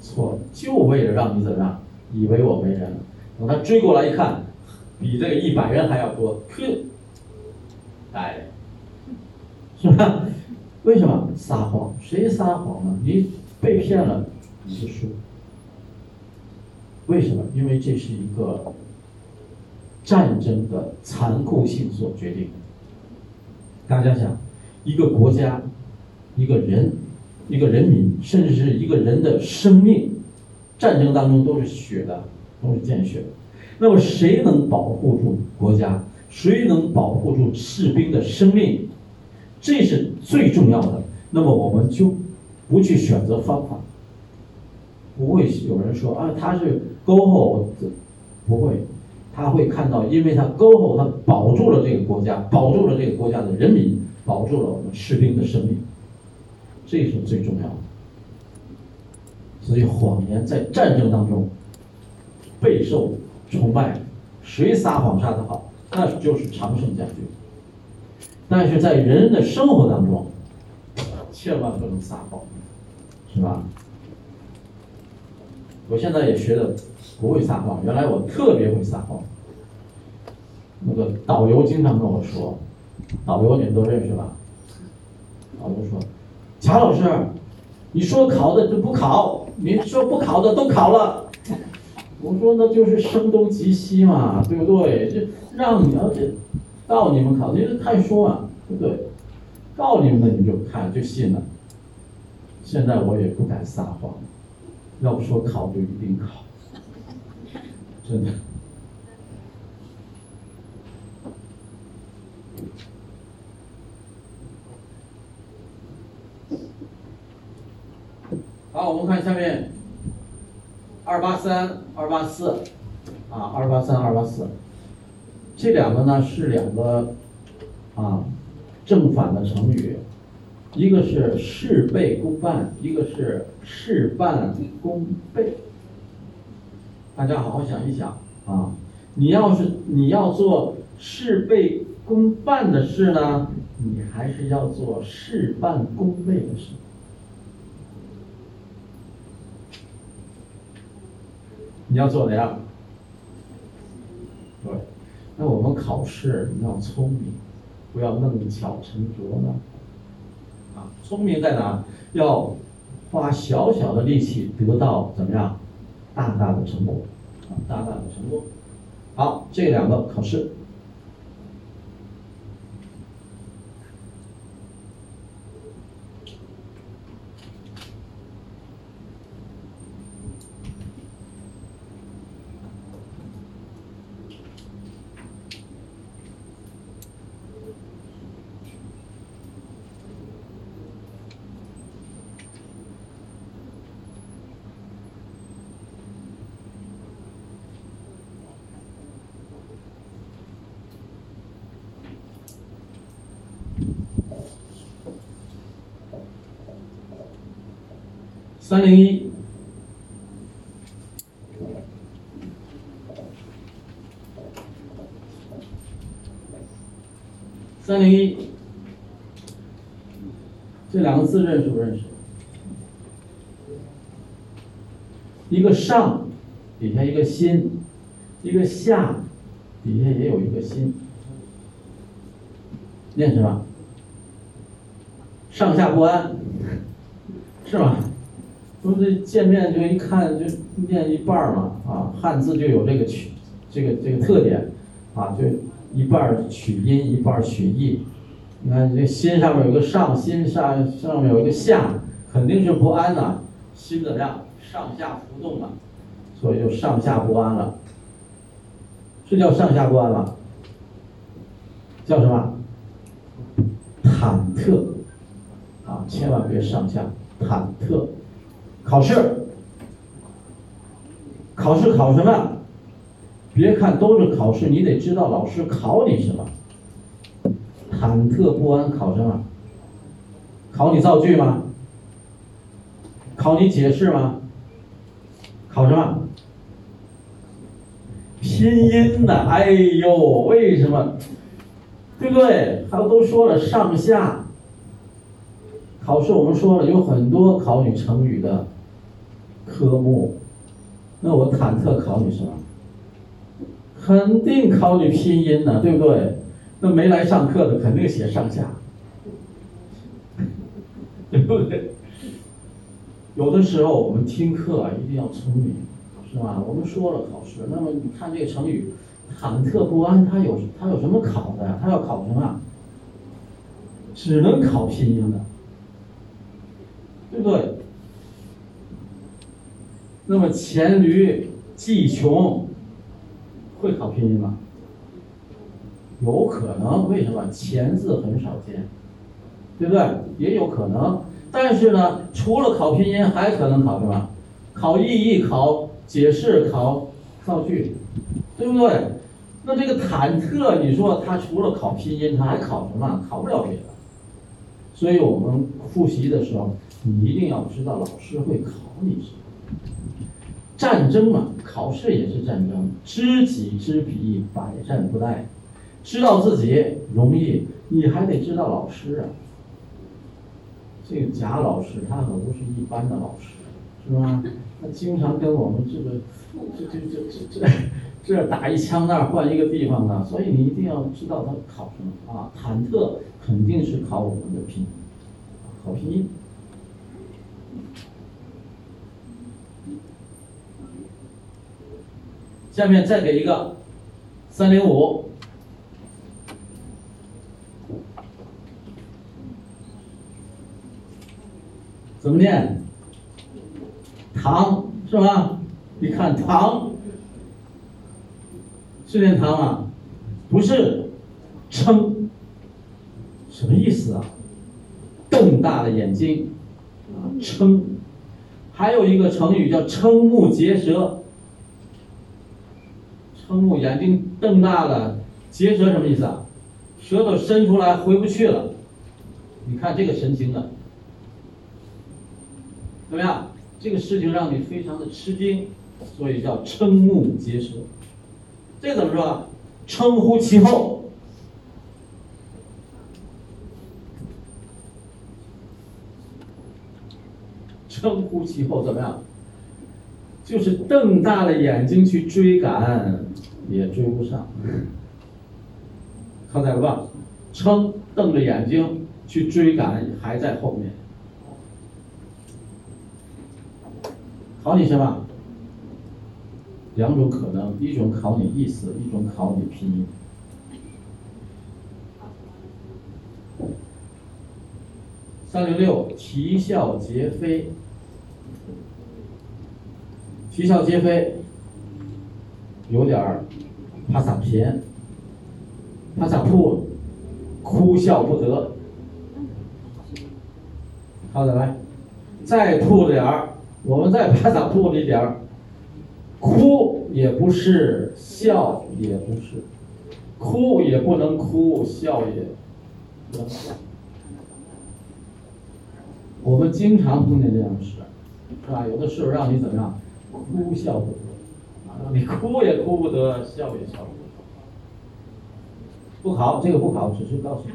错，就为了让你怎么样？以为我没人了。等他追过来一看，比这个一百人还要多，呵，哎，是吧？为什么撒谎？谁撒谎呢？你被骗了，你就输。为什么？因为这是一个战争的残酷性所决定的。大家想，一个国家、一个人、一个人民，甚至是一个人的生命，战争当中都是血的，都是见血的。那么，谁能保护住国家？谁能保护住士兵的生命？这是最重要的，那么我们就不去选择方法，不会有人说啊，他是沟后，不会，他会看到，因为他沟后，他保住了这个国家，保住了这个国家的人民，保住了我们士兵的生命，这是最重要的。所以谎言在战争当中备受崇拜，谁撒谎撒得好，那就是常胜将军。但是在人的生活当中，千万不能撒谎，是吧？我现在也学的不会撒谎，原来我特别会撒谎。那个导游经常跟我说，导游你们都认识吧？导游说，贾老师，你说考的就不考，你说不考的都考了。我说那就是声东击西嘛，对不对？就让你而且告你们考，你是看书啊，对不对？告你们的你就看就信了。现在我也不敢撒谎，要不说考就一定考，真的。好，我们看下面，二八三、二八四，啊，二八三、二八四，这两个呢是两个啊正反的成语，一个是事倍功半，一个是事半功倍。大家好好想一想啊，你要是你要做事倍功半的事呢，你还是要做事半功倍的事。你要做哪样？对，那我们考试要聪明，不要弄巧成拙呢。啊，聪明在哪？要花小小的力气得到怎么样大大的成果？啊，大大的成功。好，这两个考试。三零一，三零一，这两个字认识不认识？一个上，底下一个心，一个下，底下也有一个心，念什么？上下不安，说这见面就一看就念一半儿嘛，啊，汉字就有这个取，这个这个特点，啊，就一半儿取音，一半儿取义。你看这心上面有个上，心上上面有一个下，肯定是不安呐，心怎么样？上下浮动了，所以就上下不安了。是叫上下不安了？叫什么？忐忑，啊，千万别上下忐忑。考试，考试考什么？别看都是考试，你得知道老师考你什么。忐忑不安，考什么？考你造句吗？考你解释吗？考什么？拼音的，哎呦，为什么？对不对？还有都说了上下。考试我们说了有很多考你成语的科目，那我忐忑考你什么？肯定考你拼音呢，对不对？那没来上课的肯定写上下，对不对？有的时候我们听课啊，一定要聪明，是吧？我们说了考试，那么你看这个成语“忐忑不安”，它有它有什么考的呀？它要考什么？只能考拼音的。对不对？那么黔驴技穷会考拼音吗？有可能，为什么？黔字很少见，对不对？也有可能。但是呢，除了考拼音，还可能考什么？考意义、考解释、考造句，对不对？那这个忐忑，你说他除了考拼音，他还考什么？考不了别的。所以我们复习的时候。你一定要知道老师会考你什么。战争嘛，考试也是战争。知己知彼，百战不殆。知道自己容易，你还得知道老师啊。这个贾老师他可不是一般的老师，是吧？他经常跟我们这个 这这这这这这打一枪那儿换一个地方的，所以你一定要知道他考什么啊？忐忑肯定是考我们的拼音，考拼音。下面再给一个三零五，怎么念？糖是吧？你看糖是念糖啊？不是，撑，什么意思啊？瞪大了眼睛啊，撑。还有一个成语叫瞠目结舌。瞠目眼睛瞪大了，结舌什么意思啊？舌头伸出来回不去了。你看这个神情的，怎么样？这个事情让你非常的吃惊，所以叫瞠目结舌。这怎么说？称呼其后。称呼其后怎么样？就是瞪大了眼睛去追赶，也追不上。看在了吧？称瞪着眼睛去追赶，还在后面。考你什么？两种可能，一种考你意思，一种考你拼音。三零六，啼笑皆非。啼笑皆非，有点儿怕撒偏，怕撒吐，哭笑不得。好的，来，再吐点儿，我们再怕撒吐一点儿，哭也不是，笑也不是，哭也不能哭，笑也不能笑。我们经常碰见这样的事，是吧？有的时候让你怎么样？哭笑不得，你哭也哭不得，笑也笑不得。不考，这个不好，只是告诉你。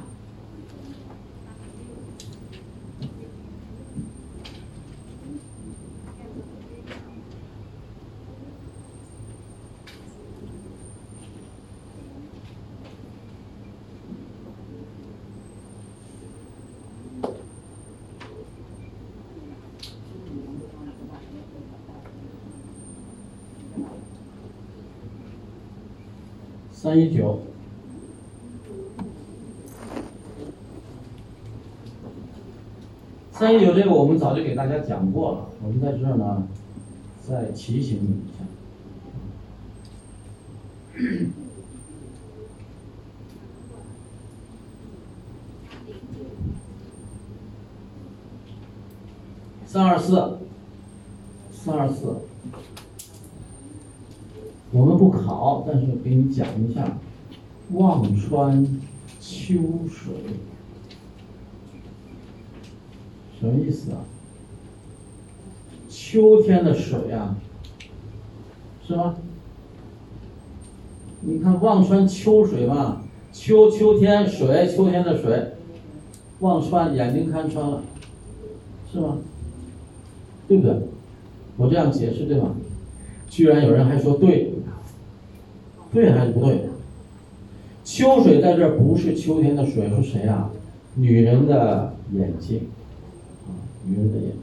三一九，有这个我们早就给大家讲过了，我们在这儿呢，再提醒你一下。三二四，三二四。我们不考，但是给你讲一下，望穿秋水，什么意思啊？秋天的水啊，是吗？你看望穿秋水嘛，秋秋天水，秋天的水，望穿眼睛看穿了，是吗？对不对？我这样解释对吗？居然有人还说对。对还是不对？秋水在这不是秋天的水，是谁啊？女人的眼睛，女人的眼睛。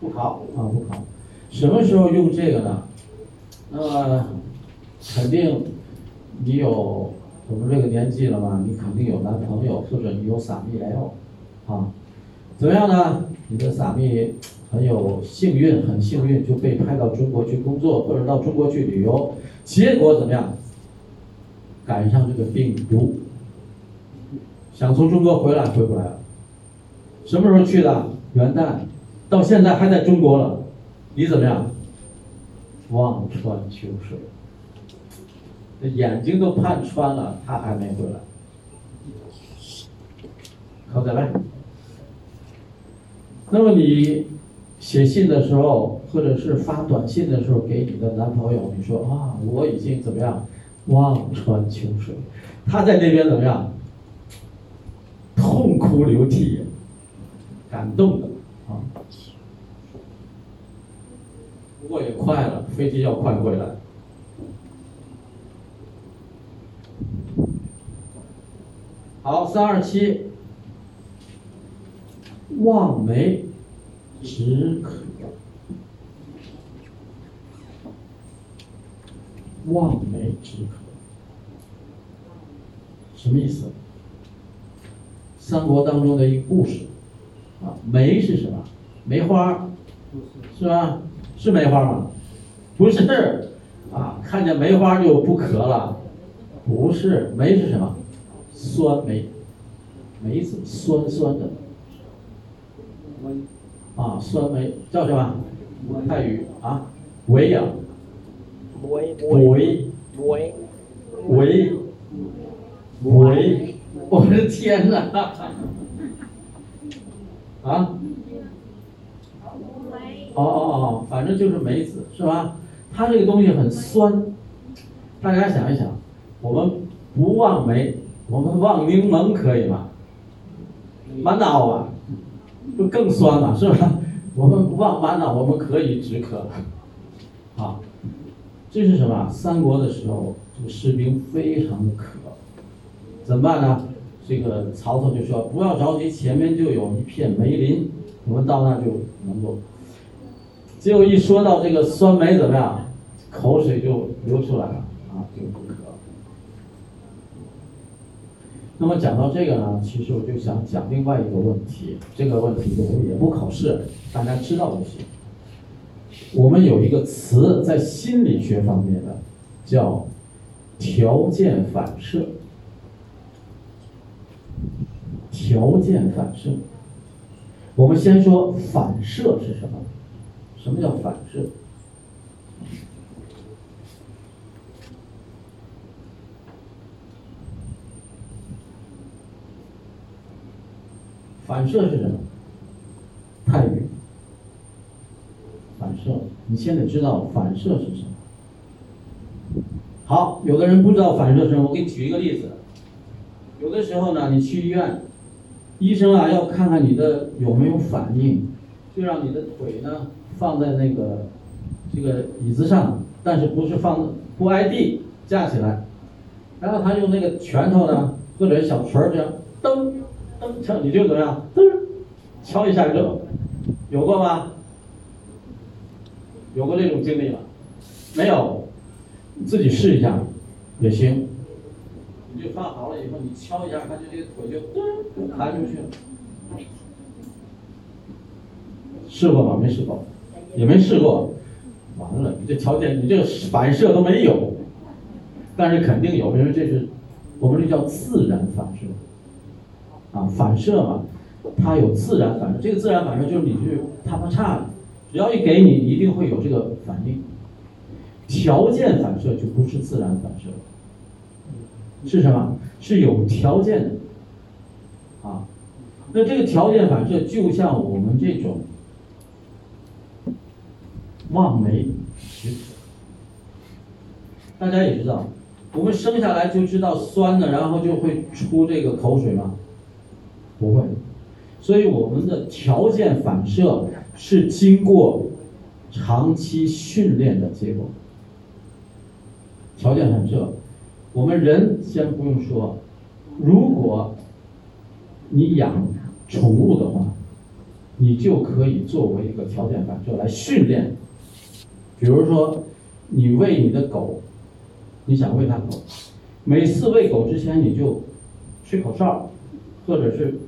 不考啊，不考。什么时候用这个呢？那么肯定你有我们这个年纪了嘛，你肯定有男朋友，或者你有撒蜜 L，啊，怎么样呢？你的撒蜜。很有幸运，很幸运就被派到中国去工作，或者到中国去旅游，结果怎么样？赶上这个病毒，想从中国回来回不来了。什么时候去的？元旦，到现在还在中国了。你怎么样？望穿秋水，这眼睛都看穿了，他还没回来。好，再来。那么你？写信的时候，或者是发短信的时候，给你的男朋友，你说啊，我已经怎么样，望穿秋水，他在那边怎么样，痛哭流涕，感动的啊。不过也快了，飞机要快回来。好，三二七，望梅止渴。望梅止渴，什么意思？三国当中的一个故事，啊，梅是什么？梅花，是吧？是梅花吗？不是，啊，看见梅花就不咳了，不是，梅是什么？酸梅，梅子酸酸的，啊，酸梅。叫什么？泰语。啊，维呀。
维
维。
维。
维。维，我的天哪！啊？哦哦哦，反正就是梅子是吧？它这个东西很酸，大家想一想，我们不望梅，我们望柠檬可以吗？满脑啊，就更酸了是吧？我们不望满脑，我们可以止渴，好。这是什么？三国的时候，这个士兵非常的渴，怎么办呢？这个曹操就说：“不要着急，前面就有一片梅林，我们到那就能够。”结果一说到这个酸梅怎么样，口水就流出来了啊，就不渴。那么讲到这个呢，其实我就想讲另外一个问题，这个问题也不考试，大家知道就行。我们有一个词在心理学方面的，叫条件反射。条件反射，我们先说反射是什么？什么叫反射？反射是什么？泰语。反射，你先得知道反射是什么。好，有的人不知道反射是什么，我给你举一个例子。有的时候呢，你去医院，医生啊要看看你的有没有反应，就让你的腿呢放在那个这个椅子上，但是不是放不挨地，架起来，然后他用那个拳头呢或者小锤儿这样噔噔敲，你就怎么样噔敲一下就，有过吗？有过这种经历吗？没有，自己试一下也行。就放好了以后，你敲一下，它就这个腿就噔弹出去了。试过吗？没试过，也没试过。完了，你这条件，你这个反射都没有。但是肯定有，因为这是我们这叫自然反射。啊，反射嘛，它有自然反射。这个自然反射就是你去啪啪嚓。只要一给你，一定会有这个反应。条件反射就不是自然反射，是什么？是有条件的。啊，那这个条件反射就像我们这种望梅止渴。大家也知道，我们生下来就知道酸的，然后就会出这个口水吗？不会。所以我们的条件反射。是经过长期训练的结果。条件反射，我们人先不用说，如果你养宠物的话，你就可以作为一个条件反射来训练。比如说，你喂你的狗，你想喂它狗，每次喂狗之前你就吹口哨，或者是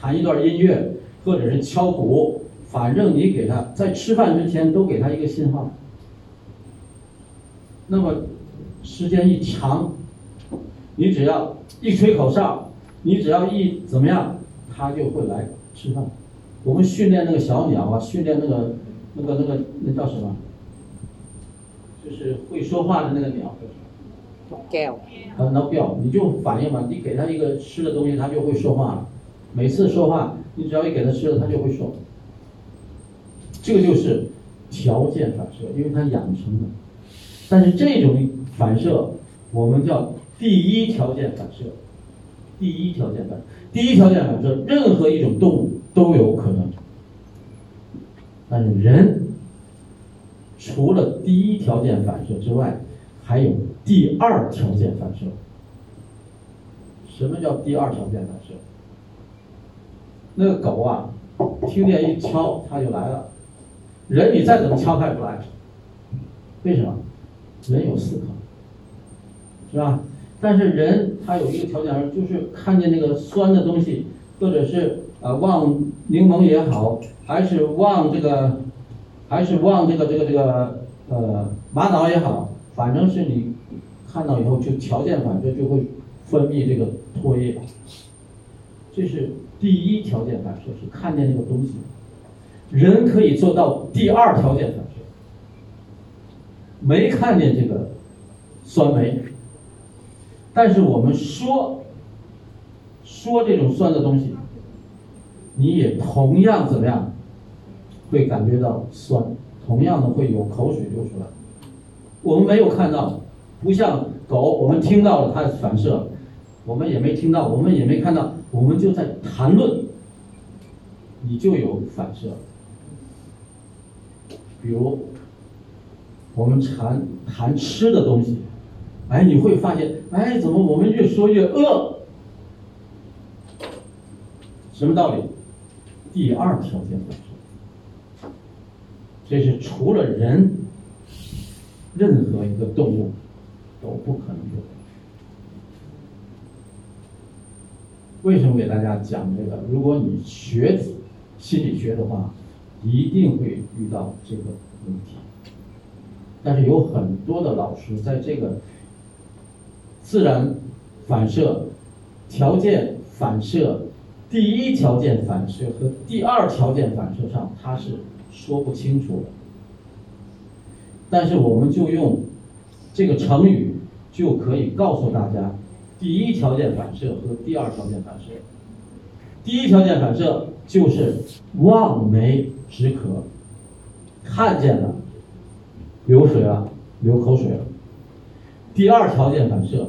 弹一段音乐，或者是敲鼓。反正你给它在吃饭之前都给它一个信号，那么时间一长，你只要一吹口哨，你只要一怎么样，它就会来吃饭。我们训练那个小鸟啊，训练那个那个那个那叫什么？就是会说话的那个鸟。
叫。
啊，那叫你就反应嘛，你给它一个吃的东西，它就会说话了。每次说话，你只要一给它吃的，它就会说。这个就是条件反射，因为它养成的。但是这种反射我们叫第一条件反射，第一条件反第一条件反射，任何一种动物都有可能，但是人除了第一条件反射之外，还有第二条件反射。什么叫第二条件反射？那个狗啊，听见一敲它就来了，人你再怎么敲它也不来，为什么？人有思考，是吧？但是人他有一个条件，就是看见那个酸的东西，或者是呃望柠檬也好，还是望这个，还是望这个这个这个呃玛瑙也好，反正是你看到以后就条件反射就会分泌这个唾液，这是第一条件反射，是看见那个东西。人可以做到第二条件反射，没看见这个酸梅。但是我们说说这种酸的东西，你也同样怎么样，会感觉到酸，同样的会有口水流出来。我们没有看到，不像狗，我们听到了它反射，我们也没听到，我们也没看到，我们就在谈论，你就有反射。比如我们谈谈吃的东西。哎，你会发现，哎，怎么我们越说越饿？什么道理？第二条件反射，这是除了人，任何一个动物都不可能有的。为什么给大家讲这个？如果你学子心理学的话，一定会遇到这个问题。但是有很多的老师在这个。自然反射、条件反射、第一条件反射和第二条件反射上，他是说不清楚的。但是我们就用这个成语就可以告诉大家，第一条件反射和第二条件反射。第一条件反射就是望梅止渴，看见了，流水了，流口水了。第二条件反射，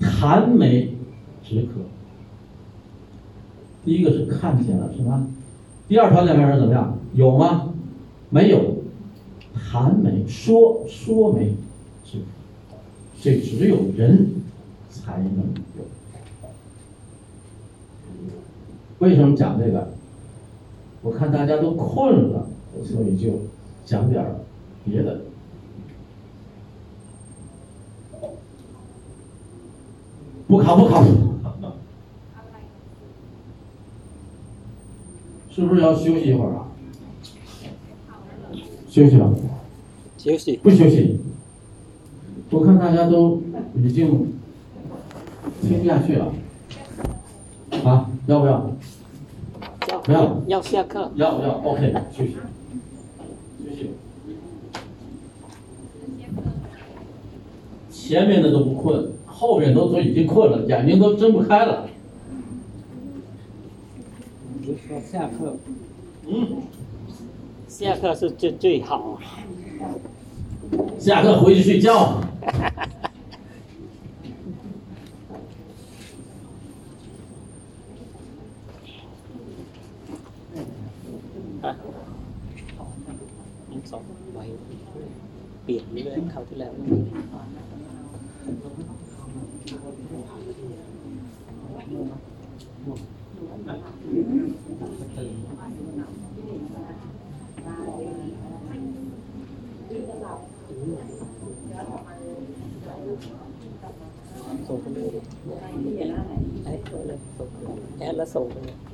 痰没止渴。第一个是看见了，是吧？第二条件反射怎么样？有吗？没有。痰没说说没止渴，这只有人才能有。为什么讲这个？我看大家都困了，所以就讲点别的。不考不考，是不是要休息一会儿啊？休息吧。
休息。
不休息。我看大家都已经听不下去了，啊，要不要？不要。
要下课。
要要，OK，休息。休息。前面的都不困。后面都都已经困了，眼睛都睁不开了。
你说下课？
嗯，
下课是最最好。
下课回去睡觉。
啊，สองใบเปลี่ยนเรื่อยๆคราวที่แล้ว 守着